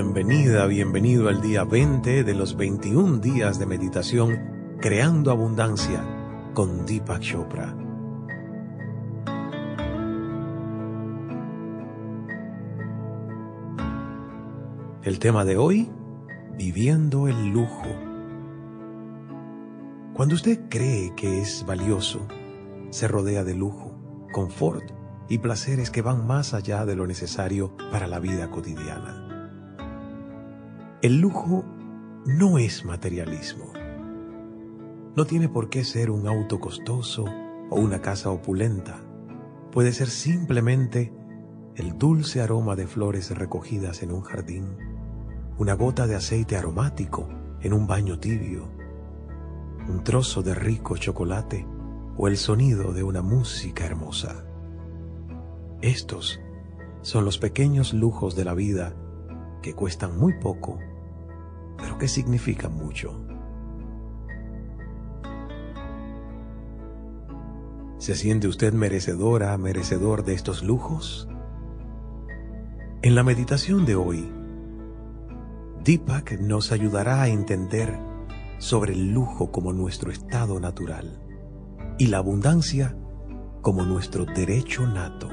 Bienvenida, bienvenido al día 20 de los 21 días de meditación Creando Abundancia con Deepak Chopra. El tema de hoy, viviendo el lujo. Cuando usted cree que es valioso, se rodea de lujo, confort y placeres que van más allá de lo necesario para la vida cotidiana. El lujo no es materialismo. No tiene por qué ser un auto costoso o una casa opulenta. Puede ser simplemente el dulce aroma de flores recogidas en un jardín, una gota de aceite aromático en un baño tibio, un trozo de rico chocolate o el sonido de una música hermosa. Estos son los pequeños lujos de la vida que cuestan muy poco, pero que significan mucho. ¿Se siente usted merecedora, merecedor de estos lujos? En la meditación de hoy, Deepak nos ayudará a entender sobre el lujo como nuestro estado natural y la abundancia como nuestro derecho nato.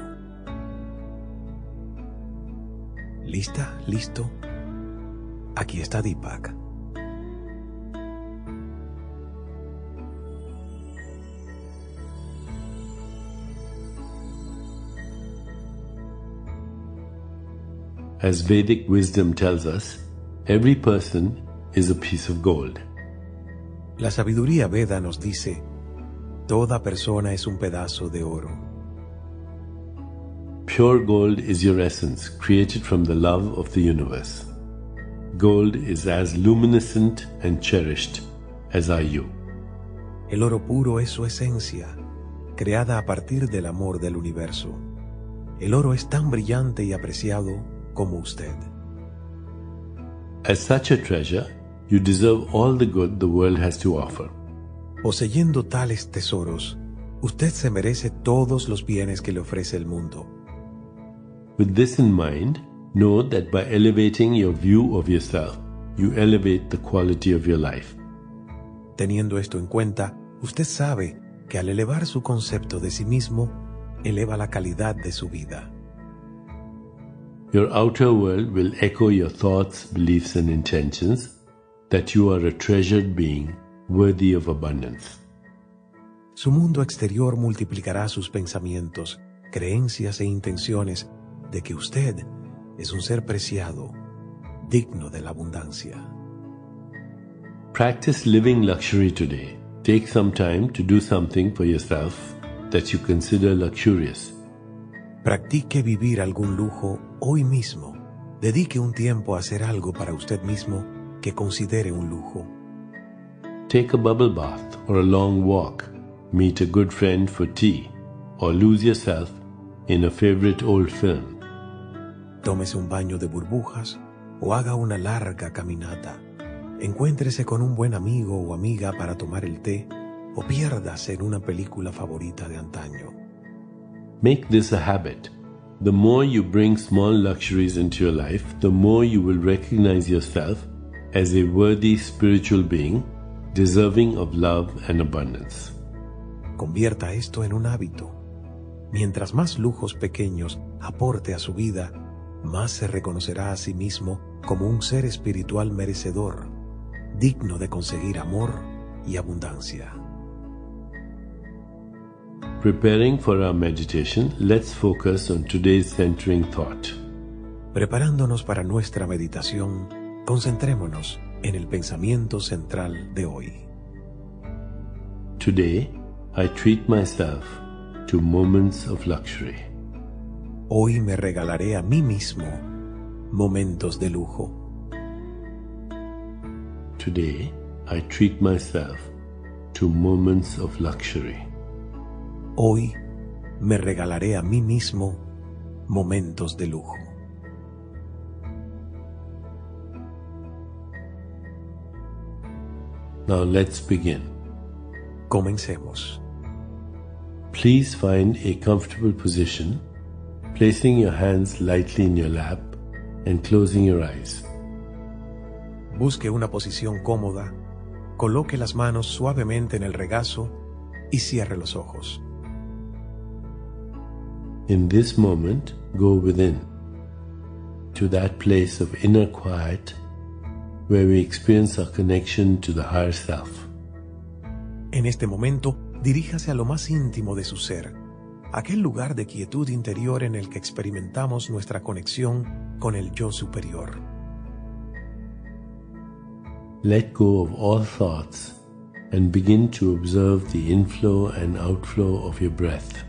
¿Lista? ¿Listo? Aquí está Deepak. As Vedic wisdom tells us, every person is a piece of gold. La sabiduría Veda nos dice, toda persona es un pedazo de oro. Pure gold is your essence, created from the love of the universe. Gold is as luminescent and cherished as are you. El oro puro es su esencia, creada a partir del amor del universo. El oro es tan brillante y apreciado como usted. As such a treasure, you deserve all the good the world has to offer. Poseyendo tales tesoros, usted se merece todos los bienes que le ofrece el mundo. With this in mind, know that by elevating your view of yourself, you elevate the quality of your life. Teniendo esto en cuenta, usted sabe que al elevar su concepto de sí mismo, eleva la calidad de su vida. Your outer world will echo your thoughts, beliefs, and intentions that you are a treasured being worthy of abundance. Su mundo exterior multiplicará sus pensamientos, creencias e intenciones de que usted es un ser preciado, digno de la abundancia. Practice living luxury today. Take some time to do something for yourself that you consider luxurious. Practique vivir algún lujo hoy mismo. Dedique un tiempo a hacer algo para usted mismo que considere un lujo. Take a bubble bath or a long walk. Meet a good friend for tea or lose yourself in a favorite old film. Tómese un baño de burbujas o haga una larga caminata. Encuéntrese con un buen amigo o amiga para tomar el té o piérdase en una película favorita de antaño. Make this a habit. The more you bring small luxuries into your life, the more you will recognize yourself as a worthy spiritual being, deserving of love and abundance. Convierta esto en un hábito. Mientras más lujos pequeños aporte a su vida, más se reconocerá a sí mismo como un ser espiritual merecedor, digno de conseguir amor y abundancia. Preparing for our meditation, let's focus on today's centering thought. Preparándonos para nuestra meditación, concentrémonos en el pensamiento central de hoy. Today, I treat myself to moments of luxury. Hoy me regalaré a mí mismo momentos de lujo. Today, I treat myself to moments of luxury. Hoy me regalaré a mí mismo momentos de lujo. Now let's begin. Comencemos. Please find a comfortable position, placing your hands lightly in your lap and closing your eyes. Busque una posición cómoda, coloque las manos suavemente en el regazo y cierre los ojos. In this moment, go within, to that place of inner quiet where we experience our connection to the higher self. En este momento, diríjase a lo más íntimo de su ser, aquel lugar de quietud interior en el que experimentamos nuestra conexión con el yo superior. Let go of all thoughts and begin to observe the inflow and outflow of your breath.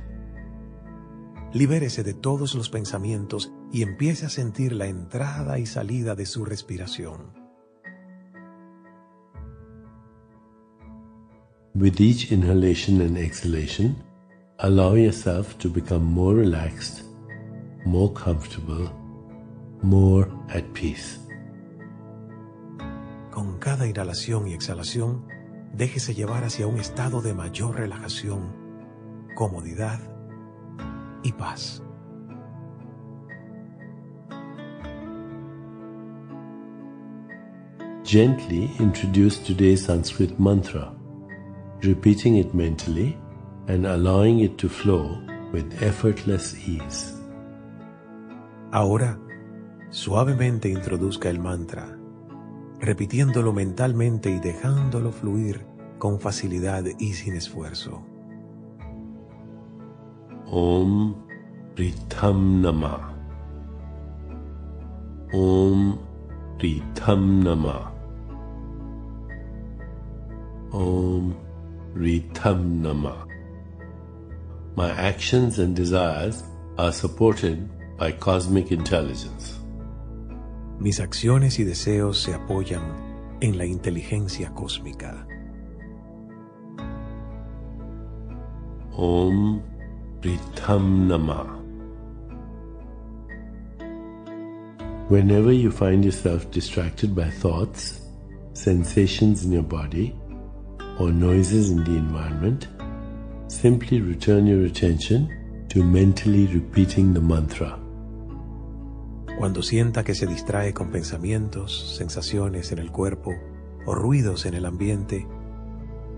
Libérese de todos los pensamientos y empiece a sentir la entrada y salida de su respiración. With each inhalation and exhalation, allow yourself to become more relaxed, more comfortable, more at peace. Con cada inhalación y exhalación, déjese llevar hacia un estado de mayor relajación, comodidad y paz. Gently introduce today's Sanskrit mantra, repeating it mentally and allowing it to flow with effortless ease. Ahora, suavemente introduzca el mantra repitiéndolo mentalmente y dejándolo fluir con facilidad y sin esfuerzo. Om Ritam Nama. Om Ritam Nama. Om Ritam Nama. My actions and desires are supported by cosmic intelligence. Mis acciones y deseos se apoyan en la inteligencia cósmica. Om Pritam Nama. Whenever you find yourself distracted by thoughts, sensations in your body, or noises in the environment, simply return your attention to mentally repeating the mantra. Cuando sienta que se distrae con pensamientos, sensaciones en el cuerpo o ruidos en el ambiente,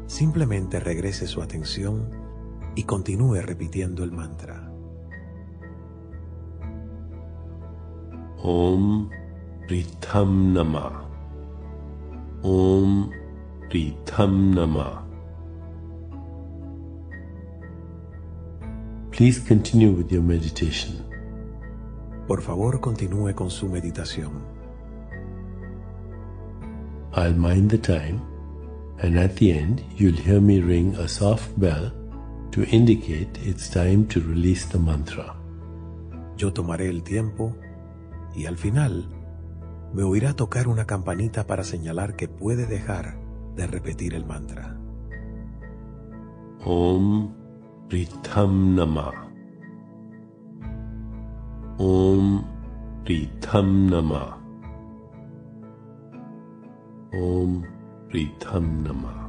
simplemente regrese su atención y continúe repitiendo el mantra. Om Ritam Nama. Om Ritam Nama. Please continue with your meditation. Por favor, continúe con su meditación. I'll mind the time, and at the end, you'll hear me ring a soft bell to indicate it's time to release the mantra. Yo tomaré el tiempo y al final me oirá tocar una campanita para señalar que puede dejar de repetir el mantra. Om Ritam Namah. Om Ritam Nama. Om Ritam Nama.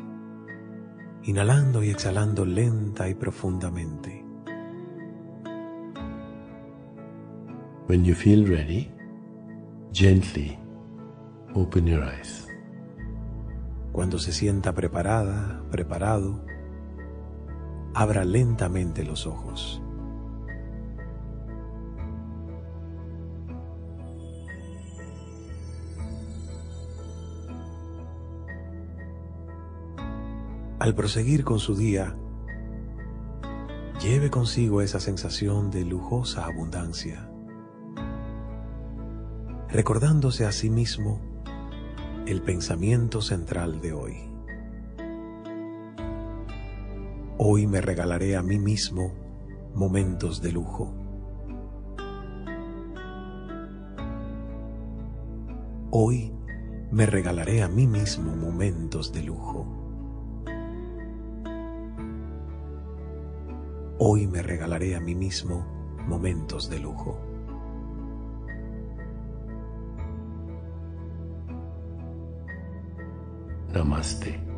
inhalando y exhalando lenta y profundamente. When you feel ready, gently open your eyes. Cuando se sienta preparada, preparado, abra lentamente los ojos. Al proseguir con su día, lleve consigo esa sensación de lujosa abundancia, recordándose a sí mismo el pensamiento central de hoy. Hoy me regalaré a mí mismo momentos de lujo. Hoy me regalaré a mí mismo momentos de lujo. Hoy me regalaré a mí mismo momentos de lujo. Namaste.